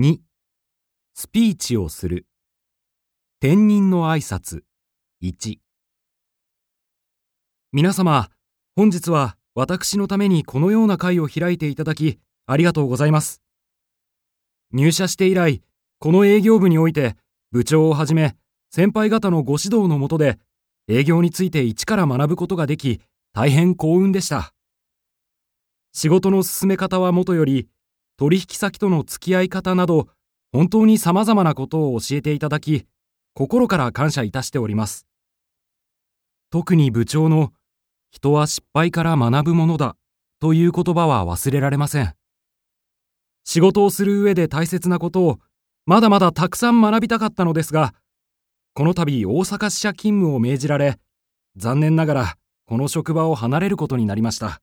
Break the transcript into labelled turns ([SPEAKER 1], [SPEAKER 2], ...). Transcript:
[SPEAKER 1] 2スピーチをする。転任の挨拶。1皆様本日は私のためにこのような会を開いていただきありがとうございます。入社して以来この営業部において部長をはじめ先輩方のご指導のもとで営業について一から学ぶことができ大変幸運でした。仕事の進め方はもとより取引先との付き合い方など本当に様々なことを教えていただき心から感謝いたしております。特に部長の人は失敗から学ぶものだという言葉は忘れられません。仕事をする上で大切なことをまだまだたくさん学びたかったのですがこの度大阪支社勤務を命じられ残念ながらこの職場を離れることになりました。